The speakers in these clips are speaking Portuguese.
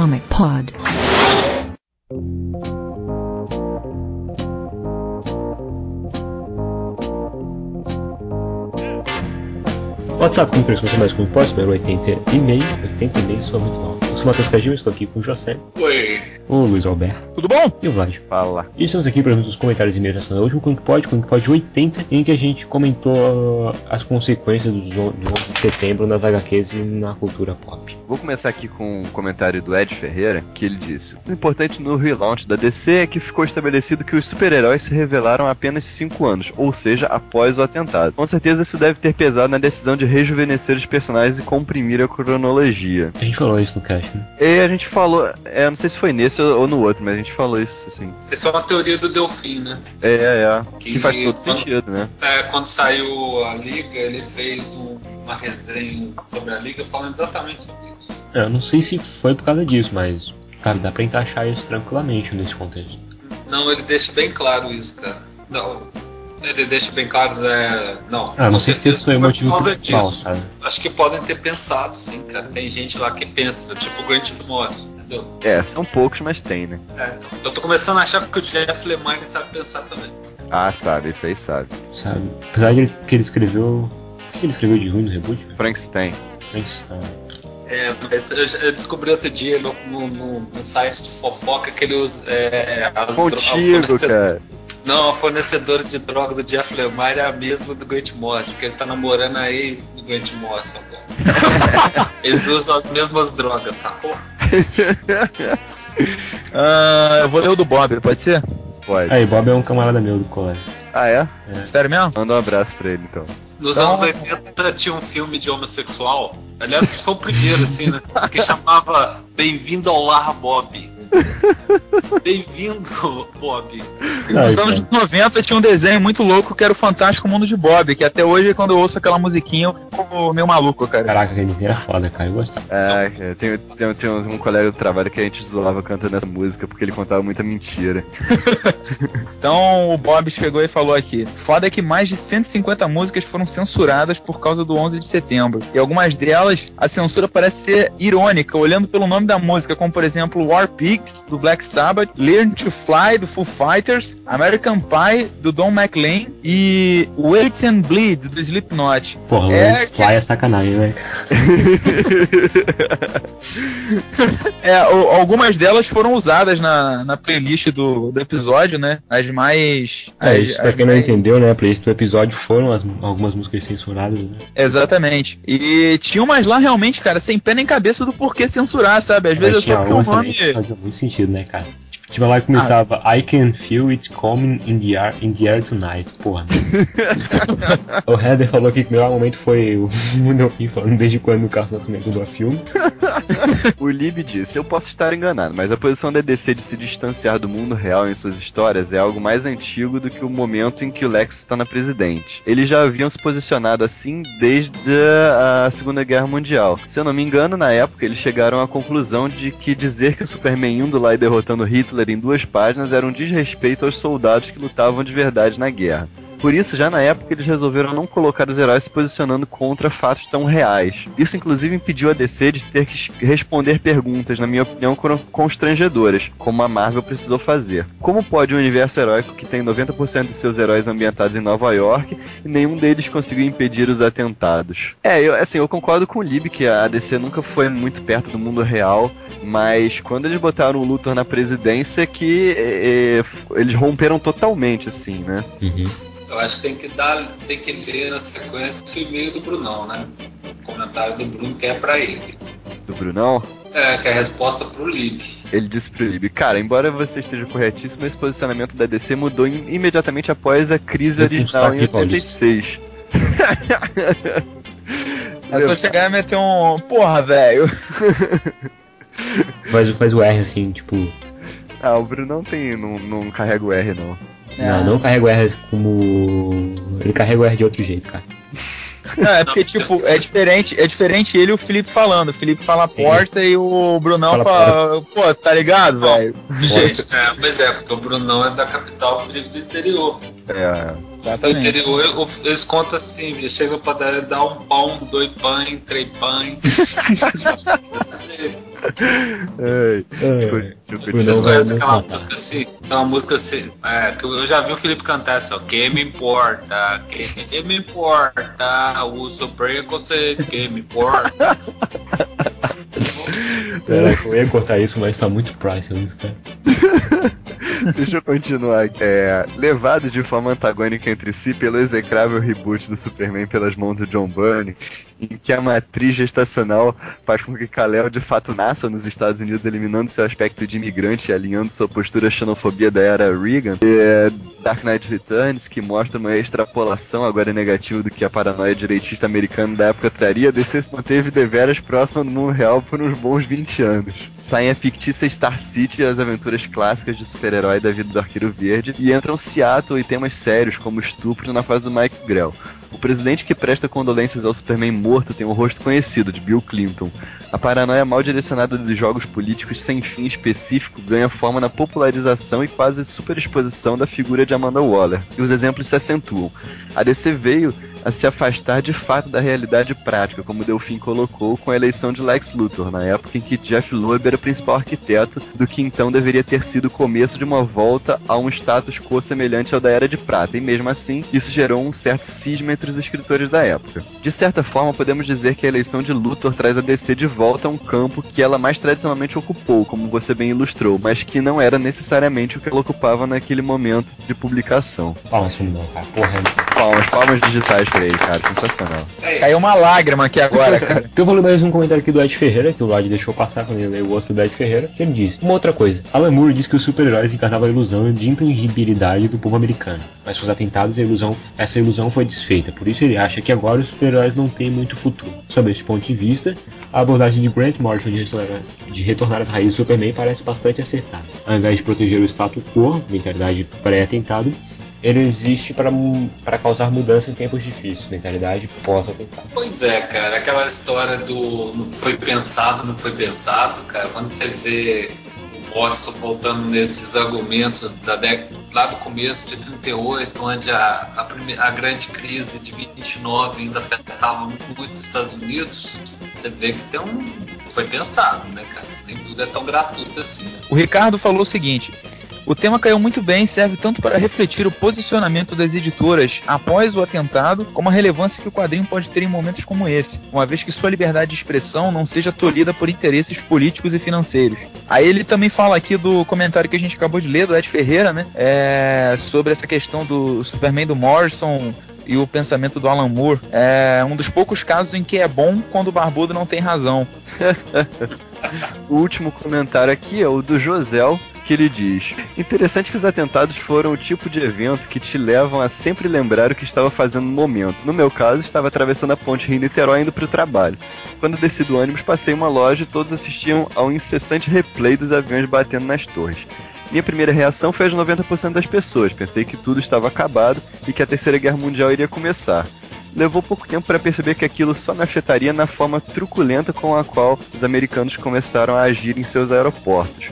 Comic Pod. What's up, como você mais posso, número 80 e meio, 80 e meio, sou muito mal. Eu sou o Matheus Cagil, estou aqui com o José, Oi. o Luiz Alberto Tudo bom? e o Vlad. Fala. E estamos aqui para os comentários e meios da último Comic Pod, Comic Pod 80, em que a gente comentou uh, as consequências do 11 de setembro nas HQs e na cultura pop. Vou começar aqui com um comentário do Ed Ferreira, que ele disse: O importante no relaunch da DC é que ficou estabelecido que os super-heróis se revelaram há apenas 5 anos, ou seja, após o atentado. Com certeza isso deve ter pesado na decisão de rejuvenescer os personagens e comprimir a cronologia. A gente falou isso no cast? E a gente falou, é, não sei se foi nesse ou no outro, mas a gente falou isso, assim. Essa é uma teoria do Delfim, né? É, é, é. Que, Que- faz todo sentido, né? É, quando saiu a Liga, ele fez um- uma resenha sobre a Liga falando exatamente sobre isso. É, Eu não sei se foi por causa disso, mas, cara, dá pra encaixar isso tranquilamente nesse contexto. Não, ele deixa bem claro isso, cara. Não, ele deixa bem claro, é... Não, Ah, não sei se esse foi o motivo principal, disso. cara. Acho que podem ter pensado, sim, cara. Tem gente lá que pensa, tipo o Grant Morrison, entendeu? É, são poucos, mas tem, né? É, então, eu tô começando a achar que o Jeff Lemire sabe pensar também. Ah, sabe, isso aí sabe. Sabe? Apesar de que ele escreveu. O que ele escreveu de ruim no reboot? velho? Frankenstein. Frankenstein. É, mas eu, descobri outro dia no, no, no- no site de fofoca que ele usa. É, as dro- a Contigo, fornece- cara. Não, a fornecedora de droga do Jeff Lemire é a mesma do Grant Morrison, porque ele tá namorando a ex do Grant Morrison agora. Eles usam as mesmas drogas, sacou? Ah, eu vou ler o do Bob, pode ser? Pode. Aí, Bob é um camarada meu do colégio. Ah, é? Sério mesmo? Manda um abraço pra ele, então. Nos Então- anos 80 tinha um filme de homossexual, aliás, esse foi o primeiro, assim, né? Que chamava Bem-vindo ao Lar Bob. Bem-vindo, Bob. Nos anos 90 tinha um desenho muito louco que era o Fantástico Mundo de Bob, que até hoje, quando eu ouço aquela musiquinha, eu fico meio maluco, cara. Caraca, aquele desenho era foda, cara. Eu gostava. É, é, tem, tem, tem um, um colega do trabalho que a gente zoava cantando essa música porque ele contava muita mentira. Então o Bob chegou e falou aqui: Foda é que mais de 150 músicas foram censuradas por causa do 11 de setembro. E algumas delas, a censura parece ser irônica, olhando pelo nome da música, como por exemplo War Pigs, do Black Sabbath, Learn to Fly, do Foo Fighters, American Pie, do Don McLean e Wait and Bleed, do Slipknot. Porra, É, Fly é sacanagem, né? É, algumas delas foram usadas na, na playlist do, do episódio, né? As mais. É, as- isso pra as quem não mais- entendeu, né? Playlist do episódio foram as- algumas músicas censuradas, né? Exatamente. E tinha umas lá realmente, cara, sem pé nem cabeça do porquê censurar, sabe? Às vezes é Mas só porque o nome. fazia muito sentido, né, cara? Tipo, que começava I can feel it coming in the air, in the air tonight. Porra. o Heather falou que o melhor momento foi o Delfim falando desde quando o Carlos Nascimento do filme. O Lib disse: Eu posso estar enganado, mas a posição da DC de se distanciar do mundo real em suas histórias é algo mais antigo do que o momento em que o Lex está na presidente. Eles já haviam se posicionado assim desde a Segunda Guerra Mundial. Se eu não me engano, na época eles chegaram à conclusão de que dizer que o Superman indo lá e derrotando Hitler em duas páginas era um desrespeito aos soldados que lutavam de verdade na guerra. Por isso, já na época, eles resolveram não colocar os heróis se posicionando contra fatos tão reais. Isso, inclusive, impediu a DC de ter que es- responder perguntas, na minha opinião, constrangedoras, como a Marvel precisou fazer. Como pode um universo heróico que tem 90% de seus heróis ambientados em Nova York e nenhum deles conseguiu impedir os atentados? É, eu, assim, eu concordo com o Lib que a DC nunca foi muito perto do mundo real, mas quando eles botaram o Luthor na presidência, que eh, eles romperam totalmente, assim, né? Uhum. Eu acho que tem que dar, tem que ler na sequência o e-mail do Brunão, né? O comentário do Bruno que é pra ele. Do Brunão. É, que é a resposta pro Lib. Ele disse pro Lib, cara, embora você esteja corretíssimo, esse posicionamento da DC mudou im- imediatamente após a crise Eu original em destaque, Paulista. 86. É só chegar e meter um. Porra, velho. Faz, faz o R assim, tipo. Ah, o Brunão tem. não, não carrega o R, não. Não, não carrega o R como. Ele carrega o R de outro jeito, cara. Não, é porque, tipo, é diferente, é diferente ele e o Felipe falando. O Felipe fala porta e o Brunão Fala fala. Pô, tá ligado, velho? Gente, é, pois é, porque o Brunão é da capital, o Felipe do interior. É. No Exatamente. interior eu- eles contam assim, eles chegam pra dar, dar um pão, dois pães, três pães. Desse jeito. Ai, é, Vocês conhecem aquela música assim? Uma música assim, é, que eu já vi o Felipe cantar assim, ó. Quem me importa? Quem me importa? Uso preconceito, quem me importa? É, eu ia cortar isso, mas tá muito price isso, cara. Deixa eu continuar aqui. É, levado de forma antagônica entre si pelo execrável reboot do Superman pelas mãos do John Byrne, em que a matriz gestacional faz com que Kal-El de fato nasça nos Estados Unidos, eliminando seu aspecto de imigrante alinhando sua postura à xenofobia da era Reagan. E, é, Dark Knight Returns, que mostra uma extrapolação agora negativa do que a paranoia direitista americana da época traria, DC se manteve deveras próxima do mundo real por uns bons 20 anos. Saem a fictícia Star City e as aventuras clássicas de super-herói da vida do Arqueiro Verde, e entram Seattle e temas sérios como estupro na fase do Mike Grell. O presidente que presta condolências ao Superman morto tem um rosto conhecido, de Bill Clinton. A paranoia mal direcionada dos jogos políticos sem fim específico ganha forma na popularização e quase superexposição da figura de Amanda Waller, e os exemplos se acentuam. A DC veio a se afastar de fato da realidade prática, como Delfim colocou com a eleição de Lex Luthor, na época em que Jeff Loeb era o principal arquiteto do que então deveria ter sido o começo de uma volta a um status quo semelhante ao da Era de Prata, e mesmo assim, isso gerou um certo cisma entre os escritores da época. De certa forma, podemos dizer que a eleição de Luthor traz a DC de volta a um campo que ela mais tradicionalmente ocupou, como você bem ilustrou, mas que não era necessariamente o que ela ocupava naquele momento de publicação. Palmas. Palmas, palmas digitais ele, cara. Sensacional. Caiu uma lágrima aqui agora, cara. então eu vou ler mais um comentário aqui do Ed Ferreira, que o Rod deixou passar quando ele leu o outro do Ed Ferreira, que ele diz: Uma outra coisa. Alan Moore diz que os super-heróis encarnavam a ilusão de intangibilidade do povo americano, mas com os atentados a ilusão, essa ilusão foi desfeita. Por isso ele acha que agora os super-heróis não têm muito futuro. Sob esse ponto de vista, a abordagem de Grant Morrison de retornar, de retornar às raízes do Superman parece bastante acertada. Ao invés de proteger o status quo, mentalidade pré-atentado, ele existe para causar mudança em tempos difíceis, mentalidade pós-atentado. Pois é, cara, aquela história do não foi pensado, não foi pensado, cara, quando você vê o Morrison voltando nesses argumentos da década, lá do começo de 38, onde a, a, primeira, a grande crise de 29 ainda afetava muito os Estados Unidos, você vê que tem um. Foi pensado, né, cara? Nem tudo é tão gratuito assim. Né? O Ricardo falou o seguinte: o tema caiu muito bem e serve tanto para refletir o posicionamento das editoras após o atentado, como a relevância que o quadrinho pode ter em momentos como esse, uma vez que sua liberdade de expressão não seja tolhida por interesses políticos e financeiros. Aí ele também fala aqui do comentário que a gente acabou de ler, do Ed Ferreira, né? É, sobre essa questão do Superman do Morrison e o pensamento do Alan Moore. É um dos poucos casos em que é bom quando o barbudo não tem razão. o último comentário aqui é o do Josel, que ele diz: Interessante que os atentados foram o tipo de evento que te levam a sempre lembrar o que estava fazendo no momento. No meu caso, estava atravessando a ponte Rio-Niterói indo para o trabalho. Quando desci do ônibus, passei uma loja e todos assistiam ao incessante replay dos aviões batendo nas torres. Minha primeira reação foi as 90% das pessoas. Pensei que tudo estava acabado e que a Terceira Guerra Mundial iria começar levou pouco tempo para perceber que aquilo só me afetaria na forma truculenta com a qual os americanos começaram a agir em seus aeroportos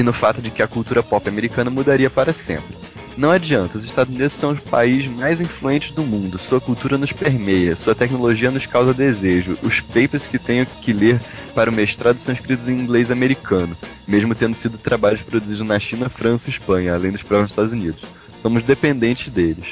e no fato de que a cultura pop americana mudaria para sempre. Não adianta, os Estados Unidos são o país mais influente do mundo, sua cultura nos permeia, sua tecnologia nos causa desejo, os papers que tenho que ler para o mestrado são escritos em inglês americano, mesmo tendo sido trabalhos produzidos na China, França e Espanha, além dos próprios Estados Unidos. Somos dependentes deles.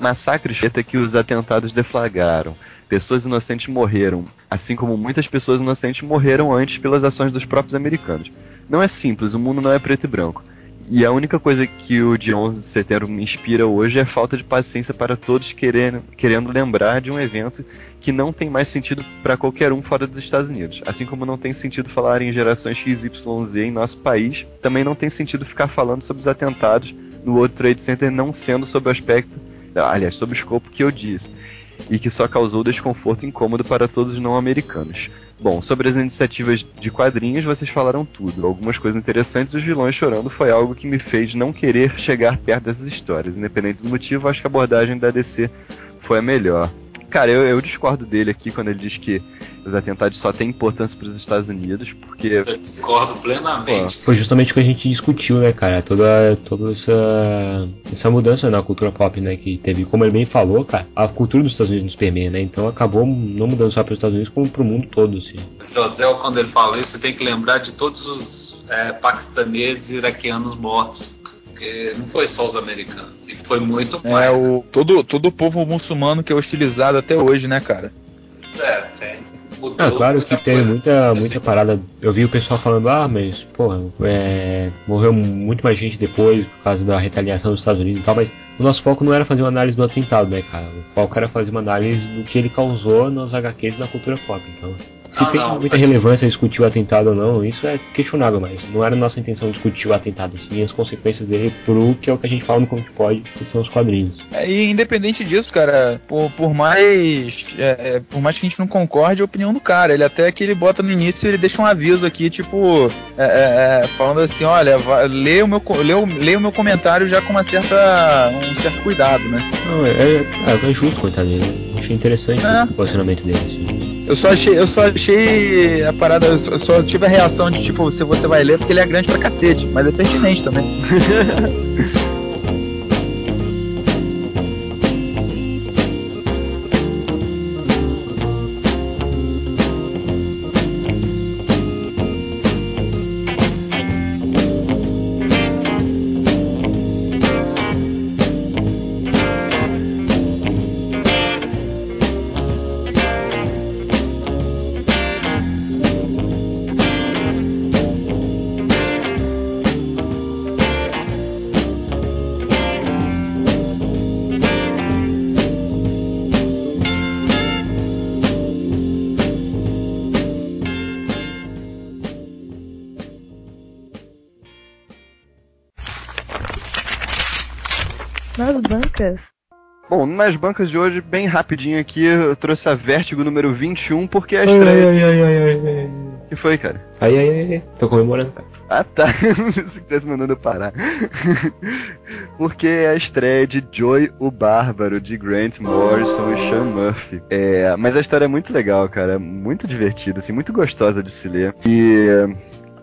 Massacres até que os atentados deflagraram, pessoas inocentes morreram, assim como muitas pessoas inocentes morreram antes pelas ações dos próprios americanos. Não é simples, o mundo não é preto e branco. E a única coisa que o dia 11 de setembro me inspira hoje é a falta de paciência para todos querendo, querendo lembrar de um evento que não tem mais sentido para qualquer um fora dos Estados Unidos. Assim como não tem sentido falar em gerações XYZ em nosso país, também não tem sentido ficar falando sobre os atentados no World Trade Center não sendo sob o aspecto, aliás, sob o escopo que eu disse, e que só causou desconforto e incômodo para todos os não americanos. Bom, sobre as iniciativas de quadrinhos, vocês falaram tudo. Algumas coisas interessantes, os vilões chorando foi algo que me fez não querer chegar perto dessas histórias. Independente do motivo, acho que a abordagem da DC foi a melhor. Cara, eu, eu discordo dele aqui quando ele diz que os atentados só têm importância para os Estados Unidos, porque. Eu discordo plenamente. Pô, foi justamente o que a gente discutiu, né, cara? Toda, toda essa, essa mudança na cultura pop, né? Que teve, como ele bem falou, cara, a cultura dos Estados Unidos nos permeia, né? Então acabou não mudando só para os Estados Unidos, como para o mundo todo, assim. José, quando ele fala isso, você tem que lembrar de todos os é, paquistaneses e iraquianos mortos. Porque não foi só os americanos, e foi muito É, mais. né? o, todo, todo o povo muçulmano que é hostilizado até hoje, né, cara? É, tem. Mudou Ah, claro que tem coisa. muita, muita parada. Eu vi o pessoal falando, ah, mas, pô, é, morreu muito mais gente depois por causa da retaliação dos Estados Unidos e tal, mas o nosso foco não era fazer uma análise do atentado, né, cara? O foco era fazer uma análise do que ele causou nos HQs e na cultura pop, então. Se tem não, muita relevância discutir o atentado ou não, isso é questionável, mas não era nossa intenção discutir o atentado, sim as consequências dele pro que é o que a gente fala no que Pode, que são os quadrinhos. É, e independente disso, cara, por, por mais é, é, por mais que a gente não concorde, é a opinião do cara. Ele até que ele bota no início, ele deixa um aviso aqui, tipo, é, é, é, falando assim, olha, vai, lê, o meu, lê, o, lê o meu comentário já com uma certa, um certo cuidado, né? Não, é, é, é justo, coitado dele. Achei interessante o posicionamento dele, assim. Eu só achei, eu só achei a parada, eu só, tive a reação de tipo, se você vai ler, porque ele é grande pra cacete, mas é pertinente também. bancas. Bom, nas bancas de hoje, bem rapidinho aqui, eu trouxe a Vértigo número 21, porque é a Ai, estreia. ai, ai, ai, ai, ai. que foi, cara? Ai, ai, ai, ai. Tô comemorando, cara. Ah, tá. Se tivesse mandando eu parar. Porque é a estreia de Joy o Bárbaro, de Grant Morrison e Sean Murphy. É, mas a história é muito legal, cara. é Muito divertida, assim, muito gostosa de se ler. E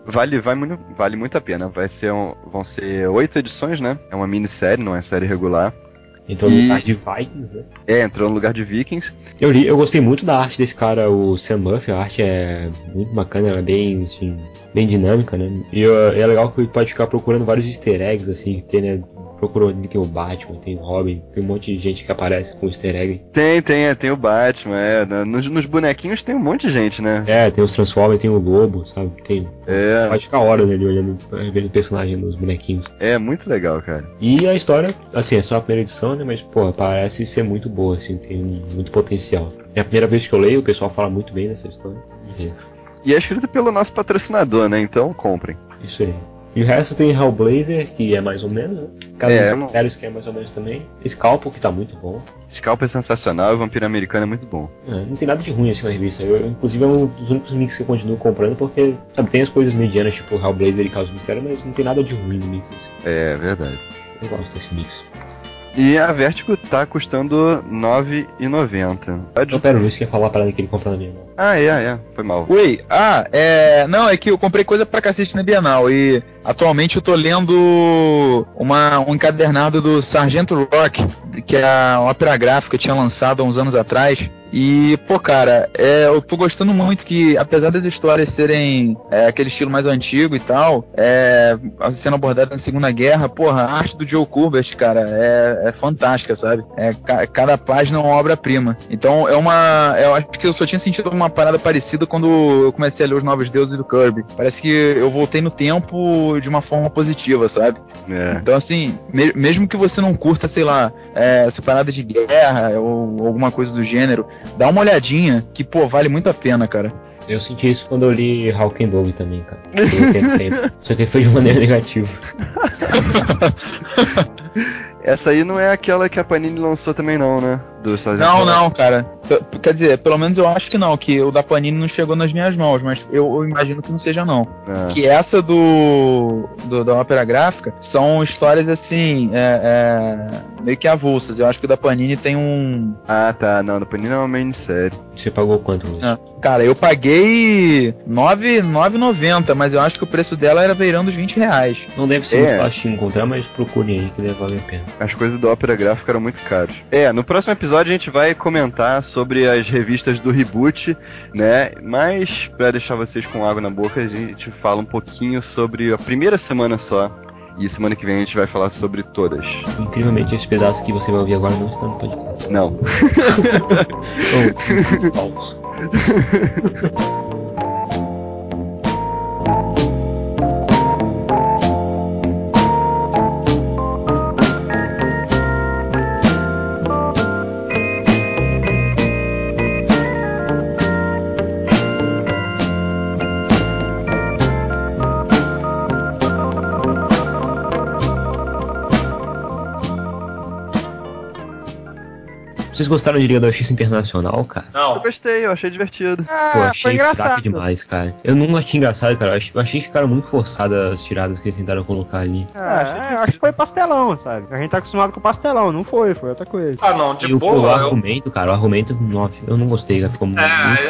vale, vai muito, vale muito a pena. Vai ser um- vão ser oito edições, né? É uma minissérie, não é série regular. Então, no E- lugar de Vikings, né? É, entrou no lugar de Vikings. Eu li, eu gostei muito da arte desse cara, o Sam Murphy, a arte é muito bacana, ela é bem, assim, bem dinâmica, né? E é legal que ele pode ficar procurando vários easter eggs, assim, tem, né? Procurou, ali tem o Batman, tem o Robin, tem um monte de gente que aparece com easter egg. Tem, tem, é, tem o Batman, é. na- Nos, nos bonequinhos tem um monte de gente, né? É, tem os Transformers, tem o Lobo, sabe? Tem. É, Pode ficar horas ali olhando, vendo o personagem dos bonequinhos. é muito legal, cara. E a história, assim, é só a primeira edição, né? Mas, pô, parece ser muito boa, assim, tem muito potencial. É a primeira vez que eu leio, o pessoal fala muito bem dessa história. E é E é escrito pelo nosso patrocinador, né? Então comprem. Isso aí. E o resto tem Hellblazer, que é mais ou menos, né? Casa É, dos Mistérios, que é mais ou menos também. Scalpo, que tá muito bom. Scalp é sensacional e Vampiro Americano é muito bom. É, não tem nada de ruim assim na revista. Eu, eu, inclusive, é um dos únicos mix que eu continuo comprando, porque, sabe, tem as coisas medianas, tipo Hellblazer e Casa dos Mistérios, mas não tem nada de ruim no mix. Assim. É verdade. Eu gosto desse mix. E a Vertigo tá custando R$ 9,90. Então, pera, o Luiz quer falar a parada que ele compra na minha mão. Ah, é, é. Foi mal. Oi, ah, é. Não, é que eu comprei coisa pra cacete na Bienal e atualmente eu tô lendo uma, um encadernado do Sargento Rock, que é a ópera gráfica que tinha lançado há uns anos atrás. E, pô, cara, é, eu tô gostando muito que, apesar das histórias serem é, aquele estilo mais antigo e tal, é, sendo abordada na Segunda Guerra, porra, a arte do Joe Kubert, cara, é, é fantástica, sabe? É, ca- cada página é uma obra-prima. Então, é uma. Eu acho que eu só tinha sentido uma parada parecida quando eu comecei a ler Os Novos Deuses do Kirby. Parece que eu voltei no tempo de uma forma positiva, sabe? É. Então, assim, me- mesmo que você não curta, sei lá, é, essa parada de guerra ou alguma coisa do gênero, dá uma olhadinha que, pô, vale muito a pena, cara. Eu senti isso quando eu li Hawk and Dove também, cara. Só que foi de maneira negativa. Essa aí não é aquela que a Panini lançou também, não, né? Do Sargento Não, não, cara. P- Quer dizer, pelo menos eu acho que não, que o da Panini não chegou nas minhas mãos, mas eu, eu imagino que não seja não. Ah. Que essa do, do- da ópera gráfica são histórias assim, é, é, meio que avulsas. Eu acho que o da Panini tem um. Ah, tá. Não, do Panini é uma minissérie. Você pagou quanto? Ah, Cara, eu paguei 9 9,90, mas eu acho que o preço dela era beirando os 20 reais. Não deve ser É. muito fácil de encontrar, mas procurem aí que deve valer a pena. As coisas do Ópera Gráfica eram muito caras. É, no próximo episódio a gente vai comentar sobre as revistas do reboot, né? Mas, pra deixar vocês com água na boca, a gente fala um pouquinho sobre a primeira semana só. E semana que vem a gente vai falar sobre todas. Incrivelmente, esse pedaço que você vai ouvir agora não está no podcast. Não. Oh, Vocês gostaram de Liga da Justiça Internacional, cara? Eu Não. gostei, eu achei divertido. Pô, Ah, achei foi engraçado. demais, cara. Eu não achei engraçado, cara. Eu achei, eu achei que ficaram muito forçadas as tiradas que eles tentaram colocar ali. É, eu acho que foi pastelão, sabe? A gente tá acostumado com pastelão, não foi, foi outra coisa. Ah, não, de e o, o boa. Eu, argumento, cara, o argumento, nossa, eu não gostei, cara. Ficou muito é,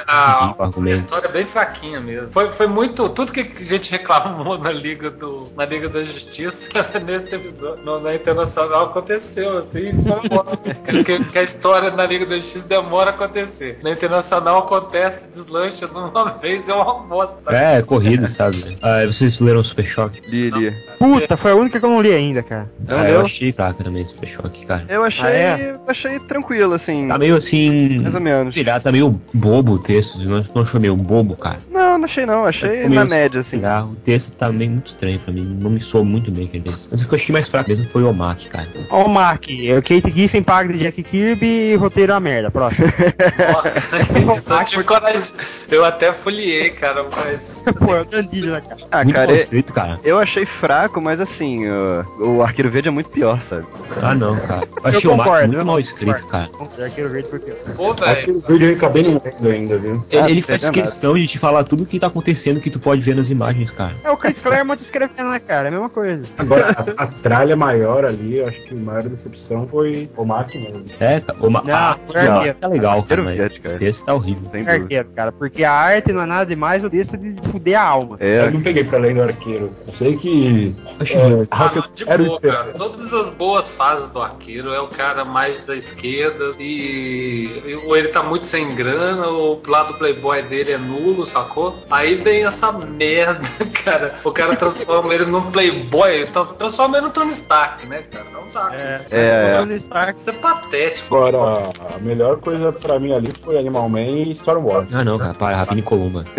a, ridículo o a argumento. história é bem fraquinha mesmo. Foi, foi muito. Tudo que a gente reclamou na Liga, do, na Liga da Justiça, nesse episódio, no- na Internacional, aconteceu, assim. Foi uma bosta. que, que a história na Liga da Justiça demora a acontecer. Na Internacional acontece, deslancha de uma vez, é uma bosta, sabe? É, corrido, sabe? Ah, vocês leram Super Choque? Li, li. Puta, foi a única que eu não li ainda, cara. Não ah, eu achei fraca também Super Choque, cara. Eu achei. Ah, é? achei tranquilo, assim. Tá meio assim. Mais ou menos. Sei lá, tá meio bobo o texto. Não, não achou meio bobo, cara? Não, não achei não, achei meio na média, assim. lá, o texto tá meio muito estranho pra mim. Não me soou muito bem aquele texto. Mas o que eu achei mais fraco mesmo foi o Mac, cara. Ó, o Mark, é o Kate Giffen paga de Jack Kirby e roteiro a merda. Próximo. Isso eu tive coragem. Eu até foliei, cara, mas. Pô, é o Dandilho, né, cara? Ah, cara, eu, escrito, cara. eu achei fraco, mas assim, o, o Arqueiro Verde é muito pior, sabe? Ah, não, cara. Eu achei o concordo, muito eu mal escrito, concordo. cara. Ver Arqueiro Verde por quê? Pô, velho. Aquele vídeo eu acabei não vendo ainda, viu? Ele, Ah, ele faz nada. questão de te falar tudo o que tá acontecendo que tu pode ver nas imagens, cara. É o Chris Claremont escrevendo, né, cara? É a mesma coisa. Agora, a, a tralha maior ali, eu acho que a maior decepção foi o Mac mesmo. É. O Ma Não, ah, foi arqueiro. tá legal, cara. O cara. texto tá horrível. Sem. Arqueiro, cara. Porque a arte não é nada demais, o texto é de fuder a alma. Eu É, não peguei pra ler do arqueiro. Eu sei que. É, Ah, não, de era o boa, cara. Todas as boas fases do arqueiro é o cara mais da esquerda e ou ele tá muito sem grana, ou o lado do playboy dele é nulo, sacou? Aí vem essa merda, cara. O cara transforma ele num playboy, então transforma ele no Tony Stark, né, cara? Não saco. É, isso. É, Tony Stark. Isso é patético. Agora, a melhor coisa pra mim ali foi Animal Man e Star Wars. Ah, não, cara. Para, Rapina e Columba.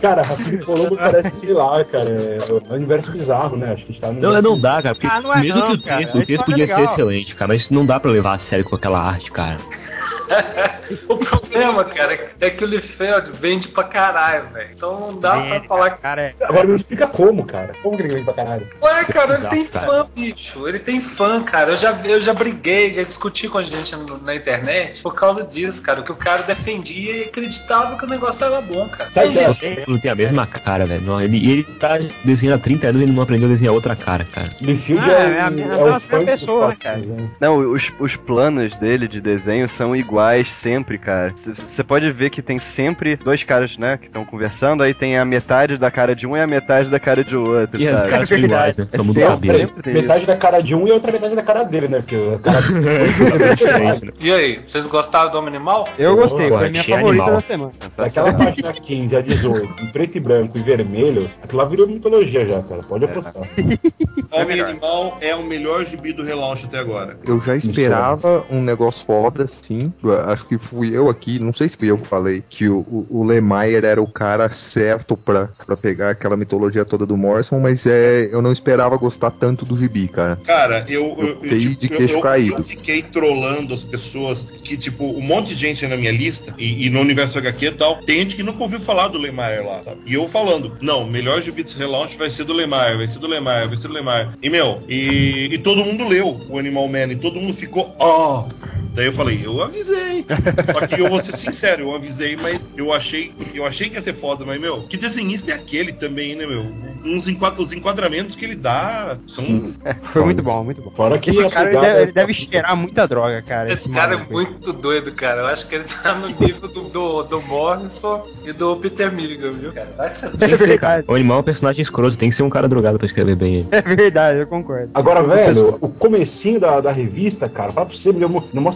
Cara, Rapid Colombo parece, sei lá, cara, é um universo bizarro, né? Acho que está no. Não, não dá, cara. Porque Ah, não é mesmo não, que o cara. texto, A o texto história podia é ser excelente, cara. Mas não dá pra levar a sério com aquela arte, cara. O problema, cara, é que o Liefeld vende pra caralho, velho. Então não dá pra Vende, falar cara, é. Agora me explica como, cara. Como que ele vem pra caralho? Ué, cara, ele Bizarro, tem cara. fã, bicho. Ele tem fã, cara. Eu já, eu já briguei, já discuti com a gente no- na internet por causa disso, cara. Que o cara defendia e acreditava que o negócio era bom, cara. Sabe Tem que é gente- Ele tem a mesma cara, velho. Não, Ele, ele tá desenhando há 30 anos e ele não aprendeu a desenhar outra cara, cara. Liefeld Ah, é, é a- o- é a é mesma o dos pessoa, né, quadrinhos, né? Não, os, os planos dele de desenho são iguais sempre, cara. Você pode ver que tem sempre dois caras, né, que estão conversando, aí tem a metade da cara de um e a metade da cara de outro, E as sabe? caras são iguais, né? Só muda o É cabelo. Metade da cara de um e a outra metade da cara dele, né? Porque a cara É diferente, né? E aí, vocês gostaram do Homem Animal? Eu gostei, foi a minha favorita animal. da semana. Daquela página 15 a 18, em preto e branco e vermelho, aquilo lá virou mitologia já, cara. Pode apostar. Homem Animal é o melhor gibi do relaunch até agora. Eu já esperava um negócio foda, assim. Acho que fui eu aqui, não sei se fui eu que falei, que o, o, o Lemaier era o cara certo pra, pra pegar aquela mitologia toda do Morrison, mas é, eu não esperava gostar tanto do gibi, cara. Cara, eu, eu, eu, fiquei tipo, de eu- caído. eu fiquei trolando as pessoas que, tipo, um monte de gente na minha lista, e, e no universo HQ e tal, tem gente que nunca ouviu falar do Lemaier lá, sabe? E eu falando, não, o melhor gibi desse relaunch vai ser do Lemaier, vai ser do Lemaier, vai ser do Lemaier. E, meu, e, e todo mundo leu o Animal Man, e todo mundo ficou, ó. Daí eu falei, eu avisei. Só que eu vou ser sincero, eu avisei, mas eu achei, eu achei que ia ser foda, mas, meu, que desenhista é aquele também, né, meu? Uns enquad- os enquadramentos que ele dá são. Foi muito bom, muito bom. Fora que Esse a cara deve, ele deve cheirar muita droga, cara. Esse cara é muito doido, cara. Eu acho que ele tá no nível do, do, do Morrison e do Peter Milligan, viu, cara? Vai saber. É verdade, O animal é um personagem escroto, tem que ser um cara drogado pra escrever bem ele. é verdade, eu concordo. Agora, velho, o comecinho da, da revista, cara, fala pra você, me deu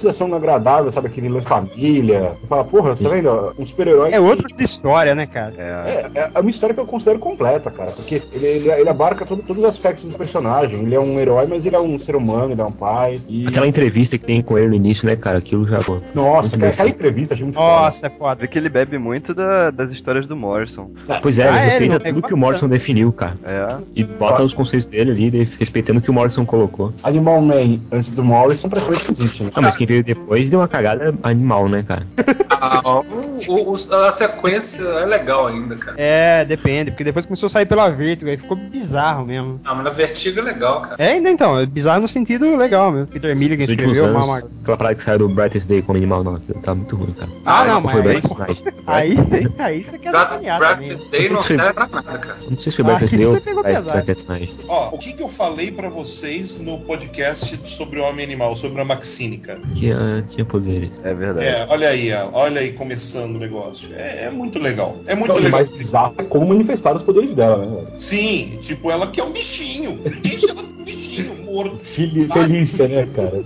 uma, uma sensação agradável, sabe? Aquele lance família. Você fala, porra, você tá vendo? Um super-herói. É outro tipo de história, né, cara? É. É, é uma história que eu considero completa, cara, porque ele, ele, ele abarca todo- todos os aspectos do personagem. Ele é um herói, mas ele é um ser humano, ele é um pai. E... Aquela entrevista que tem com ele no início, né, cara? Aquilo já. Nossa, Muito cara, aquela entrevista achei muito Nossa, é foda. Vê que ele bebe muito da- das histórias do Morrison. Pois é, Ah, ele é, respeita tudo que o Morrison definiu, cara. É. E bota os conceitos dele ali, respeitando o que o Morrison colocou. foda. Animal Man, antes do Morrison, praticamente existe, né? Não, mas quem veio depois deu uma cagada animal, né, cara? Ah, o- o- a sequência é legal ainda, cara. É, depende, porque depois começou a sair pela Vertigo, aí ficou bizarro mesmo. Ah, mas na Vertigo é legal, cara. É, ainda então, é bizarro no sentido legal mesmo. Peter Milligan escreveu, anos, Mama... aquela parada que saiu do Brightest Day como animal, não, tá muito ruim, cara. Ah, não, foi mas aí, Night. aí, aí você quer sacanear também. Brightest Day não Não sei se serve pra nada, cara. Não sei se foi Ah, Brightest aí Day você ou pegou Brightest Night. Ó, o que que eu falei pra vocês no podcast sobre o Homem Animal, sobre a Maxine, cara? Que ah, tinha poderes. É verdade. É, olha aí, olha aí começando o negócio. É, é muito legal. É muito Não, legal. mais bizarro é como manifestar os poderes dela, né? Sim, tipo, ela que é um bichinho. Deixa ela bichinho morto. Fili- né, cara?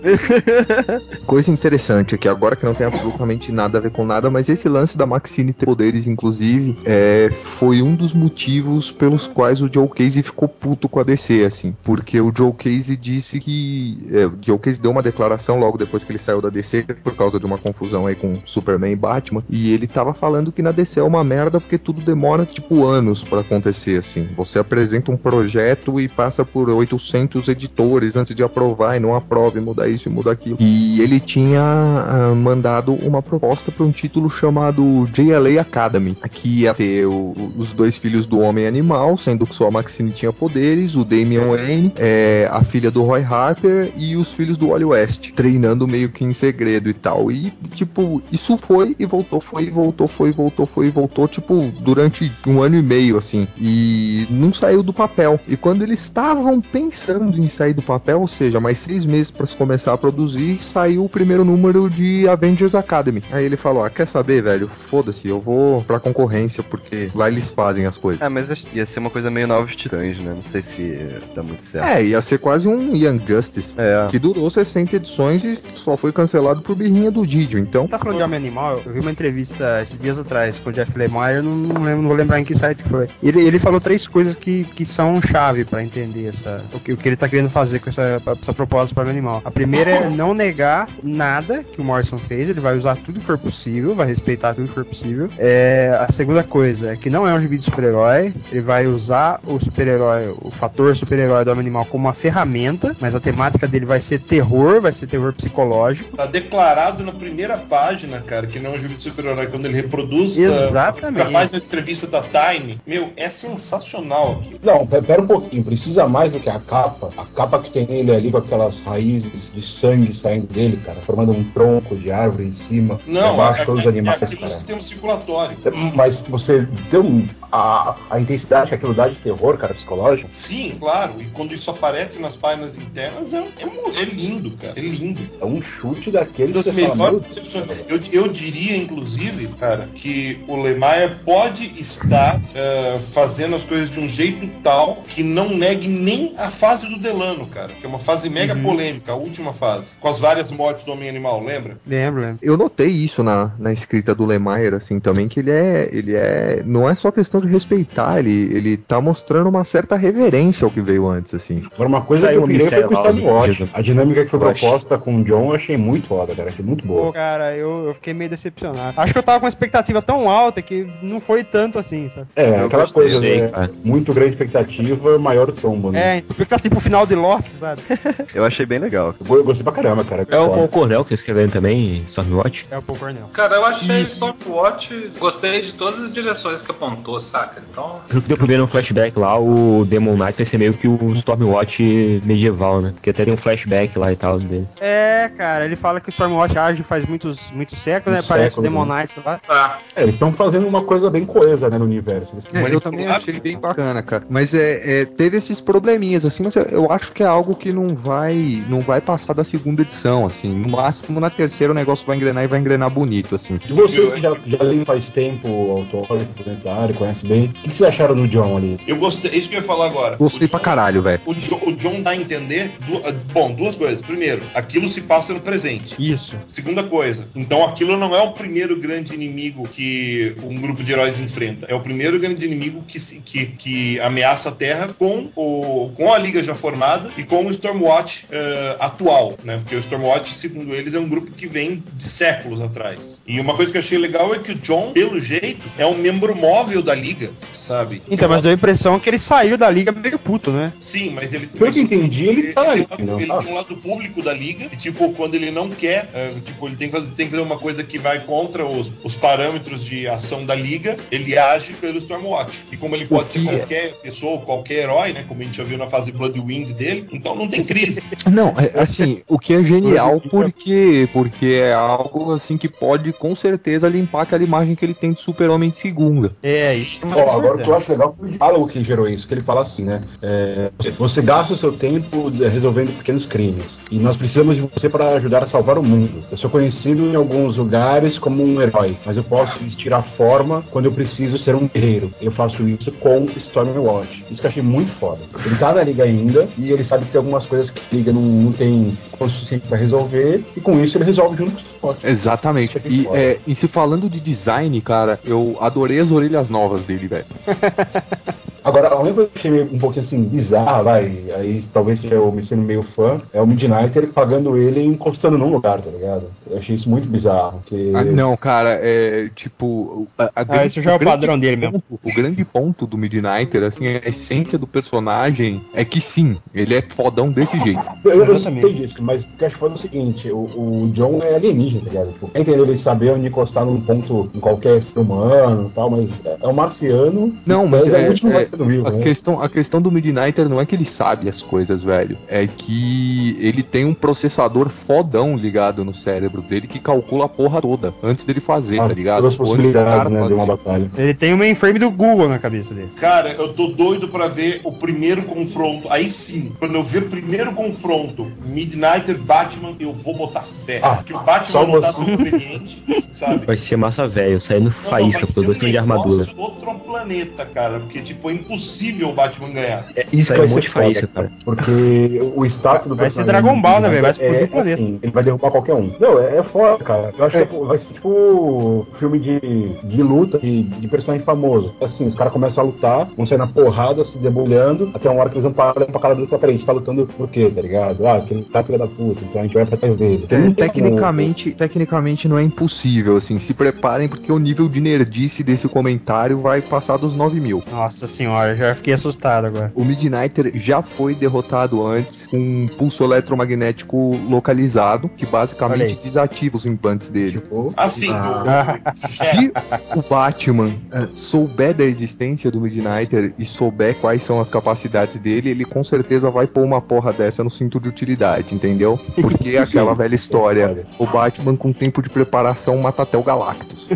Coisa interessante é que agora que não tem absolutamente nada a ver com nada, mas esse lance da Maxine ter poderes, inclusive, é, foi um dos motivos pelos quais o Joe Casey ficou puto com a DC, assim. Porque o Joe Casey disse que. é, o Joe Casey deu uma declaração logo depois que ele saiu da DC, por causa de uma confusão aí com Superman e Batman, e ele tava falando que na DC é uma merda porque tudo demora, tipo, anos pra acontecer, assim. Você apresenta um projeto e passa por 800 editores antes de aprovar e não aprova e muda isso e muda aquilo. E ele tinha ah, mandado uma proposta para um título chamado JLA Academy. Aqui ia ter o- os dois filhos do Homem Animal, sendo que só a Maxine tinha poderes, o Damian Wayne, é, a filha do Roy Harper e os filhos do Wally West, treinando meio que em segredo e tal. E, tipo, isso foi e voltou, foi e voltou, foi e voltou, foi e voltou, tipo, durante um ano e meio, assim. E não saiu do papel. E quando eles estavam pensando em sair do papel, ou seja, mais seis meses para se começar a produzir, saiu o primeiro número de Avengers Academy. Aí ele falou: Ah, quer saber, velho? Foda-se, eu vou pra concorrência, porque lá eles fazem as coisas. Ah, mas ia ser uma coisa meio Novos Titãs, né? Não sei se dá muito certo. É, ia ser quase um Young Justice. É. Que durou 60 edições e só foi cancelado por birrinha do Didio. Então, Tá falando de Homem Animal, eu vi uma entrevista esses dias atrás com o Jeff Lemire, não, não lembro, não vou lembrar em que site que foi. Ele, ele falou três coisas que, que são chave pra entender essa, o, que, o que ele tá querendo fazer com essa, essa proposta para o animal. A primeira é não negar nada que o Morrison fez, ele vai usar tudo que for possível, vai respeitar tudo que for possível. É, a segunda coisa é que não é um gibi de super-herói, ele vai usar o super-herói, o fator super-herói do Homem Animal como uma ferramenta, mas a temática dele vai ser terror, vai ser terror psicológico. Tá declarado na primeira página, cara, que não é um gibi de super-herói, quando ele reproduz a, Exatamente. a página de entrevista da Time. Meu, é sensacional aqui. Não, pe- pera um pouquinho, precisa mais do que a capa. A capa que tem ele ali com aquelas raízes de sangue saindo dele, cara, formando um tronco de árvore em cima. Não, é, embaixo é, todos os é, animais, aquilo cara. sistema circulatório. Mas você deu um- a, a intensidade que aquilo dá de terror, cara, psicológico. Sim, claro. E quando isso aparece nas páginas internas, é, é, é lindo, cara. É lindo. É um chute daquele das você fala, melhores meu concepções. Eu, eu diria, inclusive, cara, que o Lemaier pode estar eh, fazendo as coisas de um jeito tal que não negue nem a fase do Delano, cara. Que é uma fase mega Uhum. polêmica, a última fase. Com as várias mortes do Homem Animal, lembra? Lembro, lembro. eu notei isso na, na escrita do Lemaier, assim, também, que ele é. Ele é. Não é só questão pode respeitar, ele, ele tá mostrando uma certa reverência ao que veio antes, assim. Agora, uma coisa Saiu que eu pirei foi com o. A dinâmica que foi proposta com o John eu achei muito foda, cara. Achei muito Pô, boa. cara, eu, eu fiquei meio decepcionado. Acho que eu tava com uma expectativa tão alta que não foi tanto assim, sabe? É, Eu aquela gostei, coisa, né? cara. Muito grande expectativa, maior tombo, né? É, expectativa pro final de Lost, sabe? Eu achei bem legal. Eu go- eu gostei pra caramba, cara. É o. Paul Cornell que escrevendo também, Stormwatch. É o Paul Cornell. Cara, eu achei Stormwatch, gostei de todas as direções que apontou, saca? Então, Pelo que deu pra ver no flashback lá, o Demon Knight vai ser meio que o Stormwatch medieval, né? Porque até tem um flashback lá e tal dele. É, cara, ele fala que o Stormwatch age faz muitos, muitos séculos, né? Muitos Parece o séculos, Demon né? Knights lá. tá. É, eles estão fazendo uma coisa bem coesa, né, no universo. É, eu também achei bem bacana, cara. Mas é, é, teve esses probleminhas, assim, mas eu, eu acho que é algo que não vai não vai passar da segunda edição, assim. No máximo, na terceira, o negócio vai engrenar e vai engrenar bonito, assim. De vocês que já, já leem faz tempo o autor, documentário, conhecem bem, o que, vocês acharam do John ali? Eu gostei, é isso que eu ia falar agora. Gostei O pra John- caralho, velho. O, Jo- o John dá a entender. du- ah, bom, duas coisas. Primeiro, aquilo se passa no presente. Isso. Segunda coisa, então aquilo não é o primeiro grande inimigo que um grupo de heróis enfrenta. É o primeiro grande inimigo que, se- que, que ameaça a Terra com, o, com a Liga já formada e com o Stormwatch eh, atual, né? Porque o Stormwatch, segundo eles, é um grupo que vem de séculos atrás. E uma coisa que eu achei legal é que o John, pelo jeito, é um membro móvel da Liga, sabe? Então, mas deu a impressão que ele saiu da liga meio puto, né? Sim, mas ele. Pelo que entendi, ele tá tem ali, um lado- não ele tá? tem um lado público da liga, e tipo, quando ele não quer, é, tipo, ele tem que, fazer, tem que fazer uma coisa que vai contra os, os parâmetros de ação da liga, ele age pelo Stormwatch. E como ele pode ser que é- qualquer pessoa, qualquer herói, né? Como a gente já viu na fase Bloodwind dele, então não tem crise. Não, é, assim, o que é genial porque porque é algo assim que pode com certeza limpar aquela imagem que ele tem de super-homem de segunda. É, isso. Ó, agora o que eu acho legal foi o diálogo que gerou isso, que ele fala assim, né? é, você gasta o seu tempo é, resolvendo pequenos crimes. E nós precisamos de você para ajudar a salvar o mundo. Eu sou conhecido em alguns lugares como um herói, mas eu posso a forma quando eu preciso ser um guerreiro. Eu faço isso com Stormwatch. Isso que eu achei muito foda. Ele tá na liga ainda e ele sabe que tem algumas coisas que a liga não, não tem o suficiente para resolver, e com isso ele resolve junto com o Stormwatch. Exatamente. É E, é, e se falando de design, cara, eu adorei as orelhas novas dele, velho. Agora, que eu achei um pouquinho assim bizarra, vai, aí talvez seja eu me sendo meio fã, é o Midnighter pagando ele e encostando num lugar, tá ligado? Eu achei isso muito bizarro. Que... Ah, não, cara, é tipo. A, a Ah, esse já é o grande padrão dele mesmo. ponto- O grande ponto do Midnighter, assim, a essência do personagem é que sim, ele é fodão desse jeito. Eu, eu sei disso, mas o que eu acho foda é o seguinte, o, o John é alienígena, tá ligado? Tipo, quer entender ele saber onde encostar num ponto em qualquer ser humano e tal, mas é um marciano. Não, mas é, é- o último é- marciano vivo, né? Questão, a questão do Midnighter não é que ele sabe as coisas, velho. É que ele tem um processador fodão ligado no cérebro dele que calcula a porra toda antes dele fazer, Ah, tá ligado? Todas as possibilidades, né, de uma fazer. batalha. Ele tem um mainframe do Google na cabeça dele. Cara, eu tô doido pra ver o primeiro confronto. Aí sim, quando eu ver o primeiro confronto, Midnighter Batman, eu vou botar fé. Ah, porque o Batman não tá você. tão experiente, sabe? Vai ser massa velho, saindo Não, faísca, porque um estão de armadura. outro planeta, cara. Porque, tipo, é impossível o Batman ganhar. É, Isso vai de faísca, foda, cara. Porque o status do Vai ser Dragon Ball, né, do velho? Vai explodir é, o planeta. assim, ele vai derrubar qualquer um. Não, é, é foda, cara. Eu acho que vai ser tipo filme de, de luta de, de personagem famoso. Assim, os caras começam a lutar, vão sair na porrada, se debulhando, até uma hora que eles vão parar pra cara e falar, peraí, a gente tá lutando por quê, tá ligado? Ah, porque ele tá filha da puta, então a gente vai pra trás dele. É, tem como- tecnicamente, tecnicamente não é impossível, assim, se preparem porque o nível de nerdice desse comentário vai passar dos 9 mil. Nossa senhora, já fiquei assustado agora. O Midnighter já foi derrotado antes com um pulso eletromagnético localizado, que basicamente desativa os implantes dele. Tipo, Assim, Ah. Se o Batman eh, souber da existência do Midnighter e souber quais são as capacidades dele, ele com certeza vai pôr uma porra dessa no cinto de utilidade, entendeu? Porque é aquela velha história. O Batman com tempo de preparação mata até o Galactus.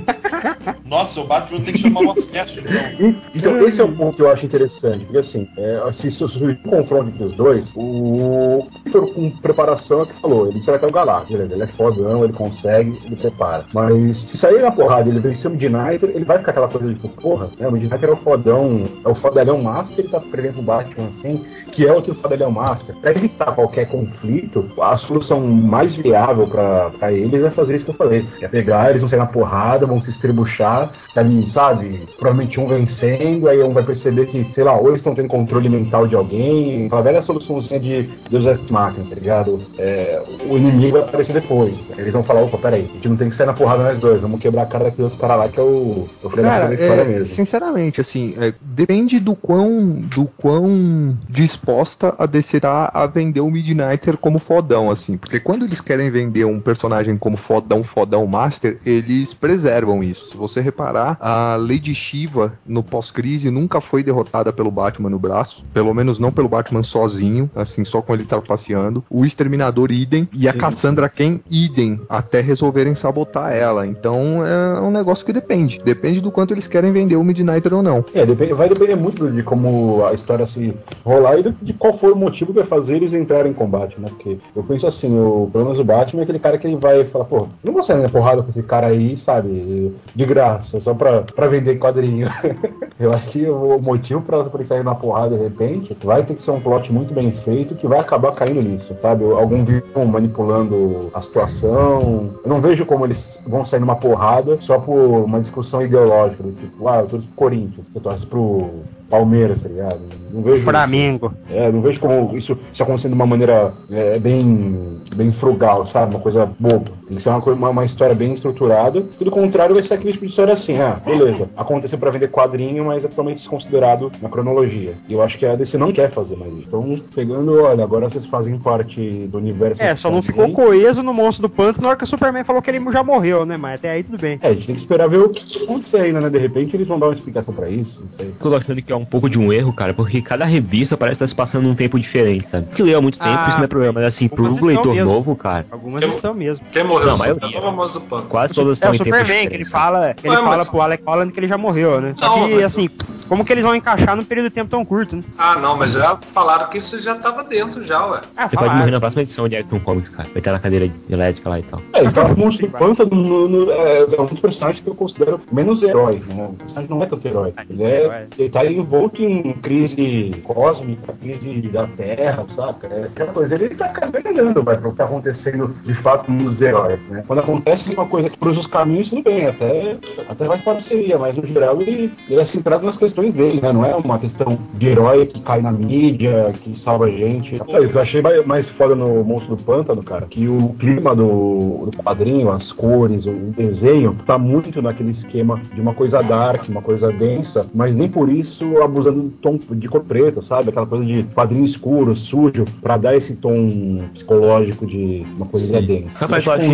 nossa, o Batman tem que chamar o acesso, então. Então, esse é o ponto que eu acho interessante, porque assim, é, se surgir um confronto entre os dois, o Victor com preparação é que falou, ele será que é o beleza, ele é fodão, ele consegue, ele prepara. Mas se sair na porrada ele vencer o Midnighter, ele vai ficar aquela coisa de porra, né, o Midnighter é o fodão, é o fodalhão master, ele tá prevendo o Batman assim, que é outro fodalhão master. Pra evitar qualquer conflito, a solução mais viável pra, pra eles é fazer isso que eu falei, é pegar, eles vão sair na porrada, vão se estrebuchar, tá ali, sabe? Provavelmente um vencendo, aí um vai perceber que, sei lá, ou eles estão tendo controle mental de alguém, aquela velha soluçãozinha de Deus Ex Machina, tá ligado? É, o inimigo vai aparecer depois. Eles vão falar, opa, peraí, a gente não tem que sair na porrada nós dois, vamos quebrar a cara daquele outro cara lá que é o, o filho da Cara, da história é, mesmo. sinceramente, assim, é, depende do quão, do quão disposta a DC tá a vender o Midnighter como fodão, assim. Porque quando eles querem vender um personagem como fodão, fodão master, eles preservam isso. Se você reparar, a Lady Shiva no pós-crise nunca foi derrotada pelo Batman no braço. Pelo menos não pelo Batman sozinho, assim, só com ele trapaceando. O Exterminador idem e a Sim. Cassandra Ken idem, até resolverem sabotar ela. Então é um negócio que depende. Depende do quanto eles querem vender o Midnighter ou não. É, depende- vai depender muito de como a história se rolar e de, de qual for o motivo que vai fazer eles entrarem em combate, né? Porque eu penso assim, o, pelo menos o Batman é aquele cara que ele vai falar, pô, não vou sair na porrada com esse cara aí, sabe? De graça, só pra, pra vender quadrinho. eu acho que o motivo pra, pra ele sair na porrada de repente vai ter que ser um plot muito bem feito que vai acabar caindo nisso, sabe? Algum vilão manipulando a situação. Eu não vejo como eles vão sair numa porrada só por uma discussão ideológica, do tipo, ah, eu torço pro Corinthians, eu torço pro Palmeiras, tá ligado? Não vejo isso. Flamengo. É, não vejo como isso, isso acontecendo de uma maneira é, bem, bem frugal, sabe? Uma coisa boba. Tem que ser uma, uma, uma história bem estruturada. Pelo contrário, vai ser aquele tipo de história assim, ah, beleza, aconteceu pra vender quadrinho, mas é totalmente desconsiderado na cronologia. E eu acho que a DC não quer fazer mais isso. Então, pegando, olha, agora vocês fazem parte do universo. É, só não ficou coeso no monstro do pântano na hora que o Superman falou que ele já morreu, né? Mas até aí tudo bem. É, a gente tem que esperar ver o que vai acontecer ainda, né? De repente eles vão dar uma explicação pra isso, não sei. Tô achando que é um pouco de um erro, cara, porque cada revista parece estar se passando num tempo diferente, sabe? Que leu há muito tempo, Ah, isso não é problema, mas assim, pro leitor mesmo. novo, cara, Algumas Eu- estão mesmo. Quem morreu? Não, maioria. tava a moça do quase todas É estão o em tempos Superman, que ele diferentes, cara. fala, ele Ué, fala mas- pro Alec Holland que ele já morreu, né? Só Não, que, assim, como que eles vão encaixar num período de tempo tão curto, né? Ah, não, mas já falaram que isso já tava dentro já, ué. Ah, Ele pode falaram. morrer na próxima edição de Action Comics, cara. Vai estar na cadeira elétrica lá e tal. É, então o Monstro do Pântano no- no- é, é um dos personagens que eu considero menos herói, né? O personagem não é tanto herói. Ele, é, ele tá envolto em crise cósmica, crise da Terra, saca? É aquela coisa, ele tá caminhando, vai, pro que tá acontecendo de fato no mundo dos heróis, né? Quando acontece uma coisa que cruza os caminhos, tudo bem, até, até vai parceria, mas no geral ele, ele é centrado nas questões dele, né? Não é uma questão de herói que cai na mídia, que salva a gente. É, eu achei mais, foda no Monstro do Pântano, cara, que o clima do, do quadrinho, as cores, o desenho, tá muito naquele esquema de uma coisa dark, uma coisa densa, mas nem por isso abusando do tom de cor preta, sabe? Aquela coisa de quadrinho escuro, sujo, pra dar esse tom psicológico de uma coisa densa. Que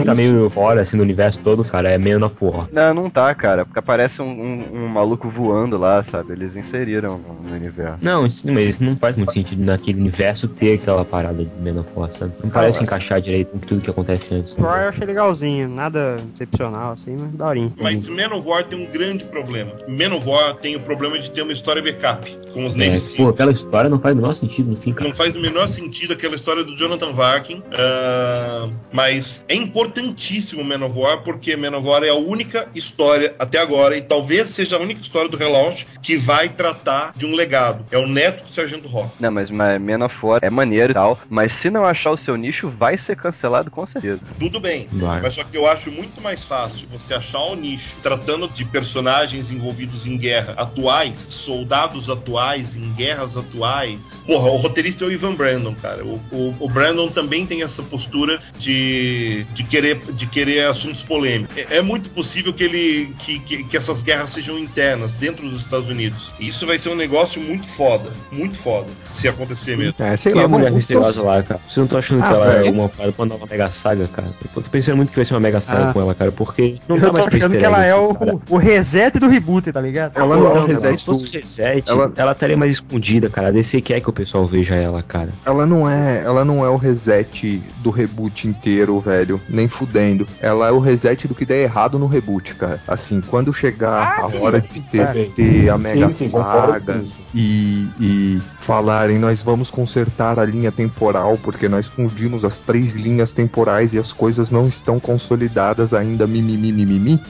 com tá meio fora, assim, do universo todo, cara, é meio na porra. Não, não tá, cara. Porque aparece um, um- um maluco voando lá, sabe? Eles inseriram no, universo. Não, isso, mas isso não faz muito sentido naquele universo ter aquela parada de menopausa, sabe? Não parece ué. encaixar direito com tudo que acontece antes. O Roy eu achei legalzinho, nada excepcional, assim, mas daorinho. Mas Manowar tem um grande problema. Manowar tem o problema de ter uma história backup com os É, Navy pô, aquela história não faz o menor sentido no fim, cara. Não faz o menor sentido aquela história do Jonathan Varkin, ah, mas é importantíssimo Manowar porque Manowar é a única história até agora e talvez seja a única história do relaunch que vai tratar de um legado. É o neto do Sargento Rock. Não, mas, Man of War é maneiro e tal, mas se não achar o seu nicho, vai ser cancelado com certeza. Tudo bem, Vai. mas só que eu acho muito mais fácil você achar o nicho tratando de personagens envolvidos em guerra atuais, soldados atuais, em guerras atuais. Porra, o roteirista é o Ivan Brandon, cara. O, o, o Brandon também tem essa postura de, de, querer, de querer assuntos polêmicos. É, é muito possível que ele que, que, que essas guerras sejam internas dentro dos Estados Unidos. E isso vai ser um negócio muito foda, muito foda, se acontecer mesmo. É, sei E lá, a mulher mano, misteriosa lá, cara. Você não tá achando Ah, que ela é uma parada pra uma mega saga, cara? Eu tô pensando muito que vai ser uma mega saga Ah. com ela, cara, porque não eu tô mais pra achando que ela é assim, o, cara. o reset do reboot, tá ligado? Ela não é Não, o não, reset se fosse reset, ela- ela... estaria mais escondida, cara. A DC quer que o pessoal veja ela, cara. Ela não é, ela não é o reset do reboot inteiro, velho, nem fudendo. Ela é o reset do que der errado no reboot, cara. Assim, quando chegar Ah, a sim. hora de ter, Perfeito. ter a mega sim, concordo saga e, e falarem nós vamos consertar a linha temporal porque nós fundimos as três linhas temporais e as coisas não estão consolidadas ainda, mimimi, mimimi,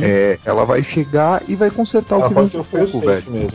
é, ela vai chegar e vai consertar o Ela que pode vem o de pouco, velho. mesmo.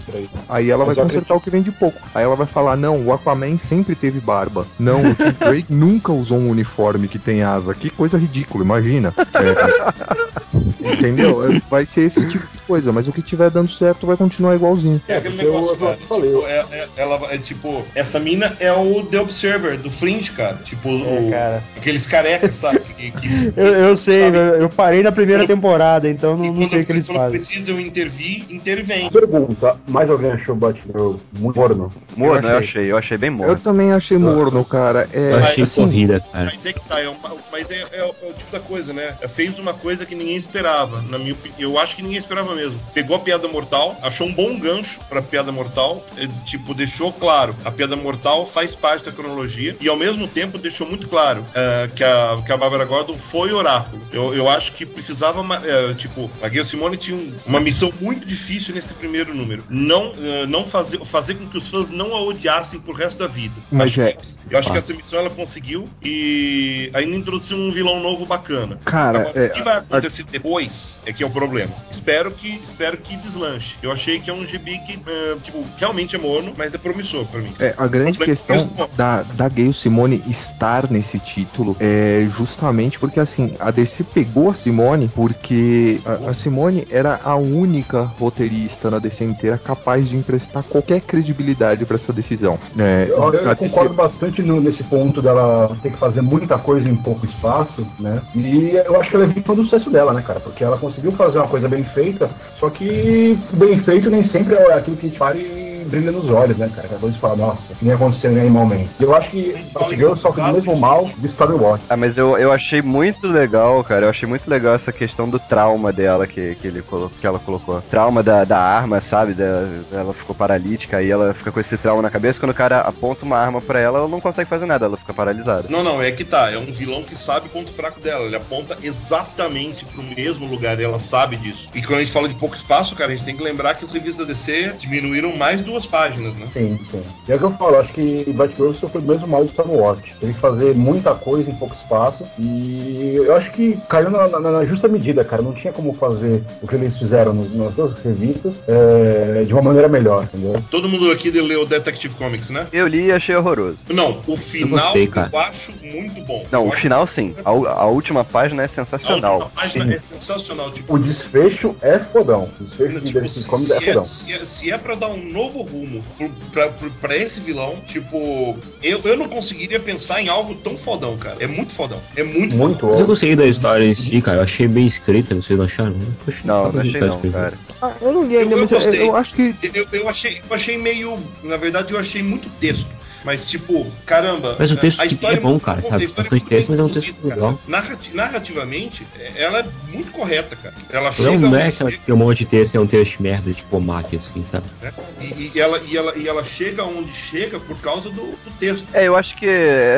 Aí ela Mas vai eu consertar o que vem de pouco. Aí ela vai falar: não, o Aquaman sempre teve barba. Não, o Tim Drake nunca usou um uniforme que tem asa. Que coisa ridícula, imagina. É, entendeu? É, Vai ser esse tipo de coisa, mas o que tiver dando certo vai continuar igualzinho. É aquele eu- negócio, eu cara. falei, Tipo, é, é- ela é tipo. Essa mina é o The Observer do Fringe, cara. Tipo, É, o- cara. aqueles carecas, sabe? Que, que- Eu, eu sei, sabe? eu, eu parei na primeira temporada, então não, não quando, sei o que eles quando fazem. precisam intervir, intervém. Pergunta, mais alguém achou Batgirl muito morno? Morno, eu Eu achei, eu achei bem Eu morno. também achei morno, cara. É, Eu achei assim, corrida, cara. Mas é que tá, é uma- mas é, é o- é o tipo da coisa, né? Fez uma coisa que ninguém esperava. Na minha opinião, eu acho que ninguém esperava mesmo. Pegou a piada mortal, achou um bom gancho pra piada mortal, é, tipo, deixou claro, a piada mortal faz parte da cronologia, e ao mesmo tempo deixou muito claro é, que, a, que a Bárbara Gordon foi oráculo. Eu, eu acho que precisava, é, tipo, a Gail Simone tinha um- uma missão muito difícil nesse primeiro número. Não, é, não fazer, fazer com que os fãs não a odiassem pro resto da vida. Mas Acho é- que- eu acho que essa missão ela conseguiu e ainda introduziu um vilão novo bacana. Cara, Agora, é, o que vai acontecer depois é que é o problema. Espero que espero que deslanche. Eu achei que é um gibi que tipo realmente é morno, mas é promissor pra mim. É, a grande questão mesmo. da, da Gayle Simone estar nesse título é justamente porque, assim, a DC pegou a Simone porque a, a Simone era a única roteirista na DC inteira capaz de emprestar qualquer credibilidade pra essa decisão. É, Eu, eu DC concordo bastante no- nesse ponto dela ter que fazer muita coisa em pouco espaço, né? E eu acho que ela é vítima do sucesso dela, né, cara? Porque ela conseguiu fazer uma coisa bem feita, só que bem feito nem sempre é aquilo que a gente para e brilha nos olhos, né, cara? Acabou de falar, nossa, que nem aconteceu em animalmente. Eu acho que Batgirl sofre do mesmo mal de Stormwatch. Ah, mas eu, eu achei muito legal, cara. Eu achei muito legal essa questão do trauma dela que, que, ele que ela colocou. Trauma da, da arma, sabe? Da, ela ficou paralítica, aí ela fica com esse trauma na cabeça. Quando o cara aponta uma arma pra ela, ela não consegue fazer nada, ela fica paralisada. Não, não, é que tá. É um vilão que sabe o ponto fraco dela. Ele aponta exatamente pro mesmo lugar e ela sabe disso. E quando a gente fala de pouco espaço, cara, a gente tem que lembrar que as revistas da DC diminuíram mais duas páginas, né? Sim, sim. E é o que eu falo, acho que Batgirl sofreu do mesmo mal de Stormwatch. Teve que fazer muita coisa em pouco espaço e eu acho que caiu na, na- na justa medida, cara. Não tinha como fazer o que eles fizeram nos- nas duas revistas é, de uma maneira melhor, entendeu? Todo mundo aqui leu Detective Comics, né? Eu li e achei horroroso. Não, o final gostei, cara. eu acho muito bom. Não, Eu o final sim. A, u- a última página é A última sensacional. página Sim. é sensacional. Tipo, O desfecho é fodão. O desfecho de tipo, Detective se, Comics é é, fodão. se, é, se é pra dar um novo rumo pra, pro- pra esse vilão, tipo, eu, eu não conseguiria pensar em algo tão fodão, cara. É muito fodão. É muito, Muito fodão. Mas eu gostei da história em si, cara. Eu achei bem escrita, vocês não acharam? Não, não achei não, cara. Ah, eu não li ainda, Eu- eu mas eu, gostei. eu acho que Eu, eu achei, eu achei meio. Na verdade, eu achei muito texto. Mas, tipo, caramba. Mas o texto a história é bom, cara, sabe? a história Bastante texto, mas é um texto legal. Narrati- narrativamente, é- ela é muito correta, cara. Ela Não, chega. não é aquela chega, que tem um monte de texto, é um texto de merda, tipo Omaki, assim, sabe? né? E, e ela, e, ela, e ela chega onde chega por causa do, do texto. É, eu acho que,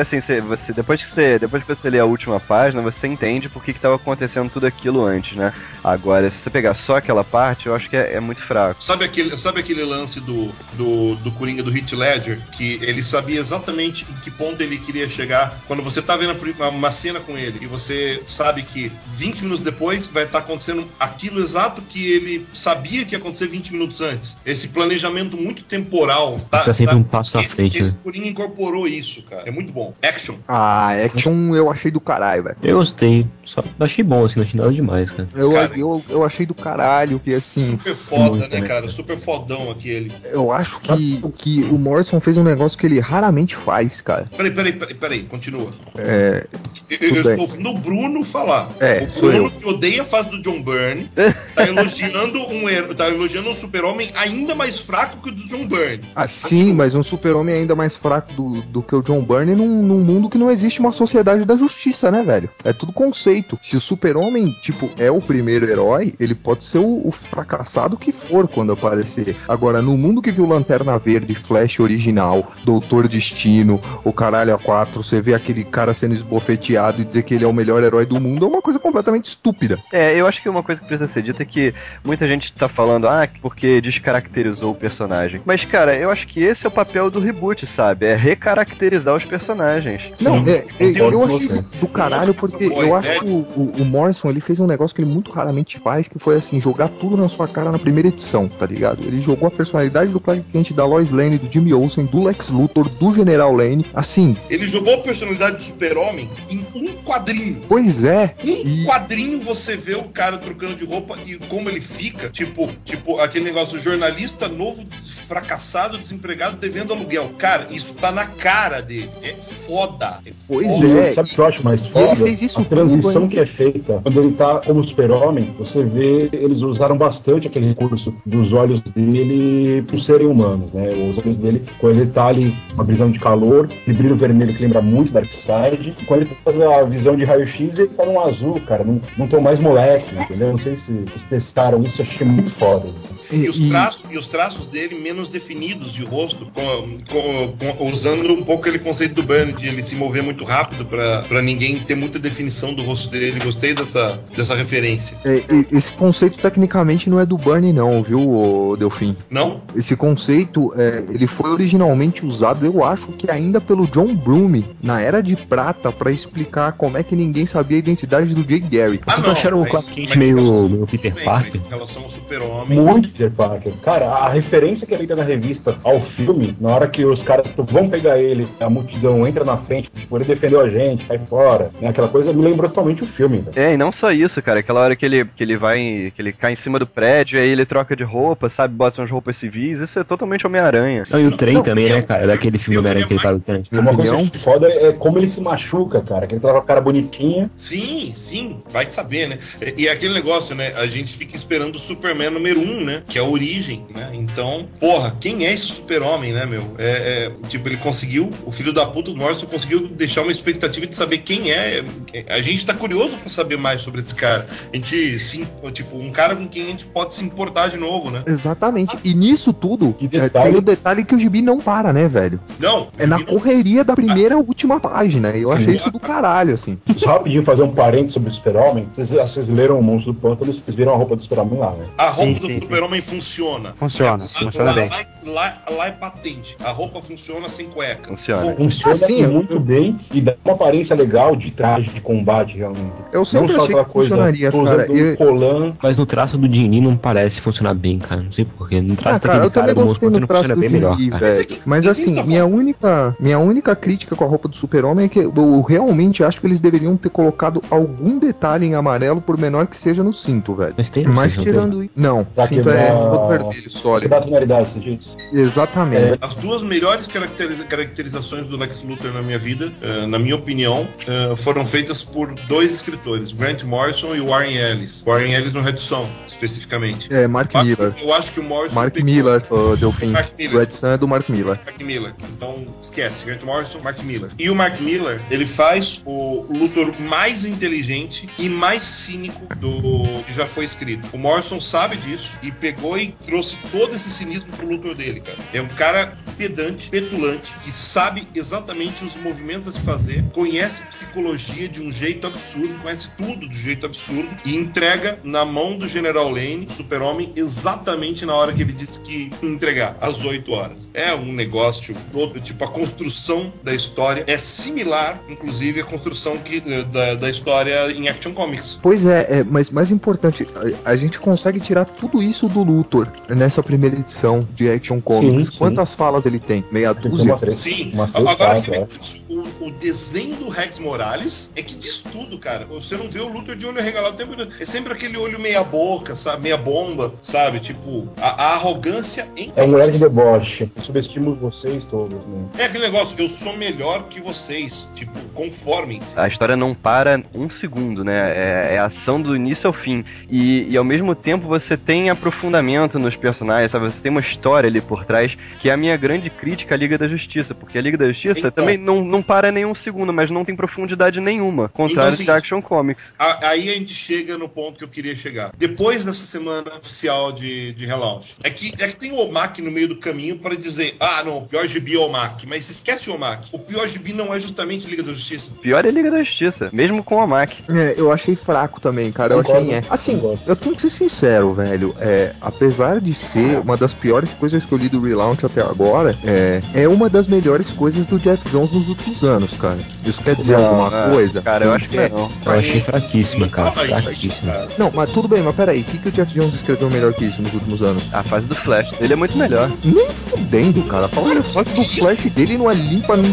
assim, você, você- depois que você depois que você lê a última página, você entende por que estava acontecendo tudo aquilo antes, né? Agora, se você pegar só aquela parte, eu acho que é, é muito fraco. Sabe aquele, sabe aquele lance do, do, do Coringa do Heath Ledger? Que ele sabia exatamente em que ponto ele queria chegar. Quando você tá vendo uma, cena com ele e você sabe que 20 minutos depois vai estar acontecendo aquilo exato que ele sabia que ia acontecer 20 minutos antes. Esse planejamento muito temporal. Tá, Tá sempre tá- um passo à esse, frente, Esse né? Coringa incorporou isso, cara. É muito bom. Action. a action eu achei do caralho, velho. Eu gostei. Só achei bom, assim, não achei nada demais, cara. Eu, Cara. eu, eu achei do caralho que assim. Super foda, né, né, cara? cara? Super fodão aquele. Eu acho que, que o Morrison fez um negócio que ele raramente faz, cara. Peraí, peraí, peraí, peraí, continua. É, Eu, eu estou ouvindo o Bruno falar. É, o Bruno que odeia a fase do John Byrne, tá elogiando um tá elogiando um super-homem ainda mais fraco que o do John Byrne. ah, sim, mas um super-homem ainda mais fraco do, do que o John Byrne num, num mundo que não existe uma sociedade da justiça, né, velho? É tudo conceito. Se o super-homem, tipo, é o primeiro herói, ele pode ser o, o fracassado que for quando aparecer. Agora, no mundo que viu Lanterna Verde, Flash original, Doutor Destino, o caralho a quatro, você vê aquele cara sendo esbofeteado e dizer que ele é o melhor herói do mundo, é uma coisa completamente estúpida. É, eu acho que uma coisa que precisa ser dita é que muita gente tá falando, ah, porque descaracterizou o personagem. Mas, cara, eu acho que esse é o papel do reboot, sabe? É recaracterizar os personagens. Não, é, é, eu achei isso do caralho porque eu acho que o, o- o Morrison ele fez um negócio que ele muito raramente faz, que foi assim, jogar tudo na sua cara na primeira edição, tá ligado? Ele jogou a personalidade do Clark Kent, da Lois Lane, do Jimmy Olsen, do Lex Luthor Luthor do General Lane. Assim, Ele jogou a personalidade do super-homem em um quadrinho. pois é. Um E- quadrinho você vê o cara trocando de roupa e como ele fica, tipo, tipo aquele negócio jornalista novo, fracassado, desempregado, devendo aluguel. Cara, isso tá na cara dele. É foda. É Pois foda. é. Sabe o que eu acho mais E ele foda? fez isso a transição que é feita quando ele tá como super-homem, você vê, eles usaram bastante aquele recurso dos olhos dele por serem humanos, né? Os olhos dele, quando ele tá ali, uma visão de calor, de brilho vermelho que lembra muito Darkseid, quando ele faz a visão de raio-x, ele tá num azul, cara, não, não tão mais moleque, entendeu? Não sei se vocês pescaram isso, eu achei muito foda. E os, traços, e os traços dele menos definidos de rosto, com- com- com- usando um pouco aquele conceito do Burn, de ele se mover muito rápido pra pra ninguém ter muita definição do rosto dele. Gostei dessa, dessa referência. É, e- esse conceito tecnicamente não é do Burnie não, viu, Delfim? Não? Esse conceito, é, ele foi originalmente usado, eu acho que ainda pelo John Broome, na Era de Prata, pra explicar como é que ninguém sabia a identidade do Jay Garrick. Ah, Vocês não acharam o mas- Clark Kent meio, meio Peter bem, Parker? Em relação ao super-homem. Muito Peter Parker. Cara, a referência que é feita na revista ao filme, na hora que os caras vão pegar ele, a multidão entra na frente, tipo, ele defendeu a gente, cai fora. Né? Aquela coisa me lembrou totalmente o filme. É, e não só isso, cara. Aquela hora que ele, que ele vai. que ele cai em cima do prédio, aí ele troca de roupa, sabe? Bota umas roupas civis. Isso é totalmente Homem-Aranha. Não, e o trem Não, também, eu- né, cara? Daquele filme eu Homem-Aranha que ele queria faz o trem. E Uma coisa foda é como ele se machuca, cara. Que ele tá com a cara bonitinha. Sim, sim, vai saber, né? E, e aquele negócio, né? A gente fica esperando o Superman número um, né? Que é a origem, né? Então, porra, quem é esse super-homem, né, meu? É, é, tipo, ele conseguiu, o filho da puta do Morrison conseguiu deixar uma expectativa de saber quem é. A gente tá curioso pra saber mais sobre esse cara. A gente, sim, tipo, um cara com quem a gente pode se importar de novo, né? Exatamente. E nisso tudo, é, detalhe. tem o detalhe que o gibi não para, né, velho? Não, É na correria da primeira à última página. Eu achei isso do caralho, assim. Só rapidinho fazer um parênteses sobre o Super-Homem. Vocês, vocês leram o Monstro do Pântano, vocês viram a roupa do Super-Homem lá, né? A roupa Sim, do super-homem funciona. Funciona, Lá- funciona lá, bem. Lá, lá- é patente. A roupa funciona sem cueca. Funciona. Funciona Assim, eu- muito bem e dá uma aparência legal de traje de combate, realmente. Eu sempre Não só achei que coisa, funcionaria, cara. E- um colan. Mas no traço do Dini não parece funcionar bem, cara. Não sei porquê. No traço Ah, cara, daquele eu também cara do gostei Monstro no funciona traço do bem melhor, cara. Mas é assim, minha única, minha única crítica com a roupa do Super-Homem é que eu realmente acho que eles deveriam ter colocado algum detalhe em amarelo, por menor que seja no cinto, velho. Mas tem, Mas tirando isso. Não, Pra cinto é todo vermelho, sólido. dá diz. Exatamente. As duas melhores caracteriza- caracterizações do Lex Luthor na minha vida, eh, na minha opinião, eh, foram feitas por dois escritores, Grant Morrison e Warren Ellis. Warren Ellis no Red Son, especificamente. É, Mark Miller. eu acho que o Morrison. Mark pegou- Miller, ô, Delfim. Mark Miller. Red Sun é do Mark Miller. Mark Miller. Então, esquece. Grant Morrison, Mark Miller. E o Mark Miller, ele faz o Luthor mais inteligente e mais cínico do que já foi escrito. O Morrison sabe disso e pegou e trouxe todo esse cinismo pro Luthor dele, cara. É um cara pedante, petulante, que sabe exatamente os movimentos a se fazer, conhece psicologia de um jeito absurdo, conhece tudo de um jeito absurdo e entrega na mão do General Lane, super-homem, exatamente na hora que ele disse que entregar, às 8 horas. É um negócio todo, tipo, a construção da história é similar, inclusive, à construção que, eh, da, da história em Action Comics. Pois é, é, mas mais importante, a, a gente consegue tirar tudo isso do Luthor nessa primeira edição de Action Comics. Sim, sim. Quantas falas ele tem? Meia Tem dúzia? Sim, agora que é. o, o desenho do Rex Morales é que diz tudo, cara. Você não vê o Luthor de olho regalado o tempo todo. É sempre aquele olho meia boca, sabe? Meia bomba, sabe? Tipo, a, a arrogância em É um mulher de deboche. Eu subestimo vocês todos, né? É aquele negócio, eu sou melhor que vocês. Tipo, conformem-se. A história não para um segundo, né? É, é ação do início ao fim. E, e ao mesmo tempo você tem aprofundamento nos personagens, sabe? Você tem uma história ali por trás, que é a minha grande crítica à Liga da Justiça. Porque a Liga da Justiça Então. também não, não para nenhum segundo, mas não tem profundidade nenhuma. Contrário Então, de assim, Action Comics. A- Aí a gente chega no ponto que eu queria chegar. Depois dessa semana oficial de, de relaunch. É que, é que tem o Omak no meio do caminho para dizer: ah, não, o pior gibi é o Omak. Mas esquece o Omak. O pior gibi não é justamente Liga da Justiça. Pior é a Liga da Justiça, mesmo com o Mac. É, eu achei fraco também, cara. Eu Concordo, achei. É. Assim, concordo. eu tenho que ser sincero, velho. É, apesar de ser uma das piores coisas que eu li do Relaunch até agora, é, é uma das melhores coisas do Jeff Jones nos últimos anos. Anos, cara. Isso quer dizer Não, alguma é, coisa? cara, eu acho que É. não. Eu achei fraquíssima, cara. Fraquíssima. cara. Não, mas tudo bem, mas peraí, o que, que o Jeff Jones escreveu melhor que isso nos últimos anos? A fase do Flash dele é muito melhor. Nem fudendo, cara. Falando a fase do flash dele não é limpa. não-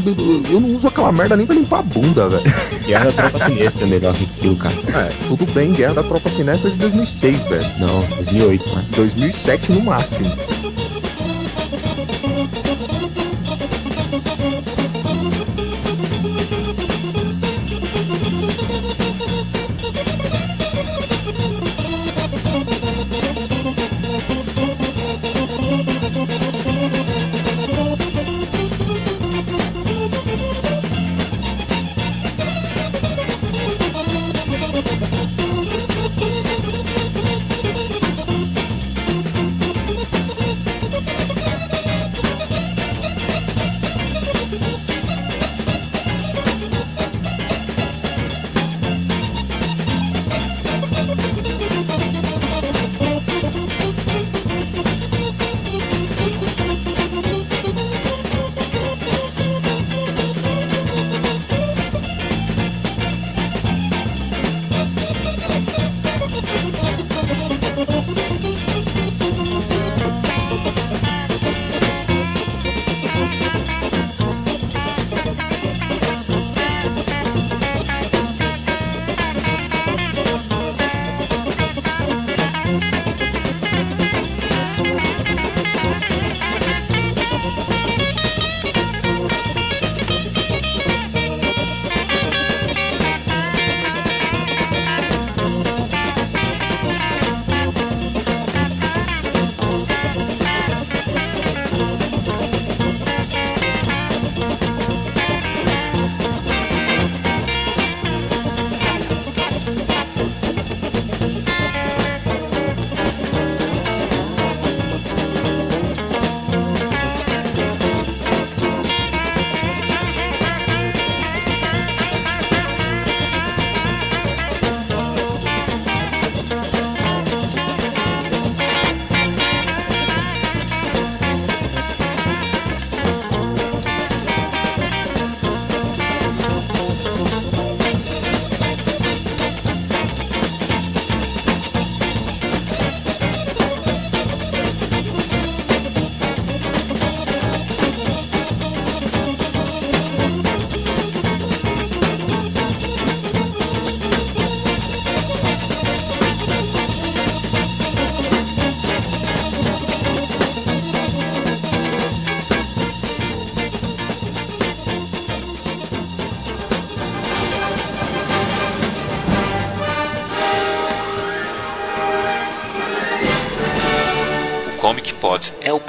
Eu não uso aquela merda nem pra limpar a bunda, velho. Guerra da Tropa Sinistra é melhor que aquilo, cara. É, tudo bem, Guerra da Tropa Sinistra é de 2006, velho. Não, 2008, mano. 2007 no máximo.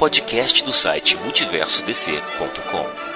Podcast do site multiversodc.com.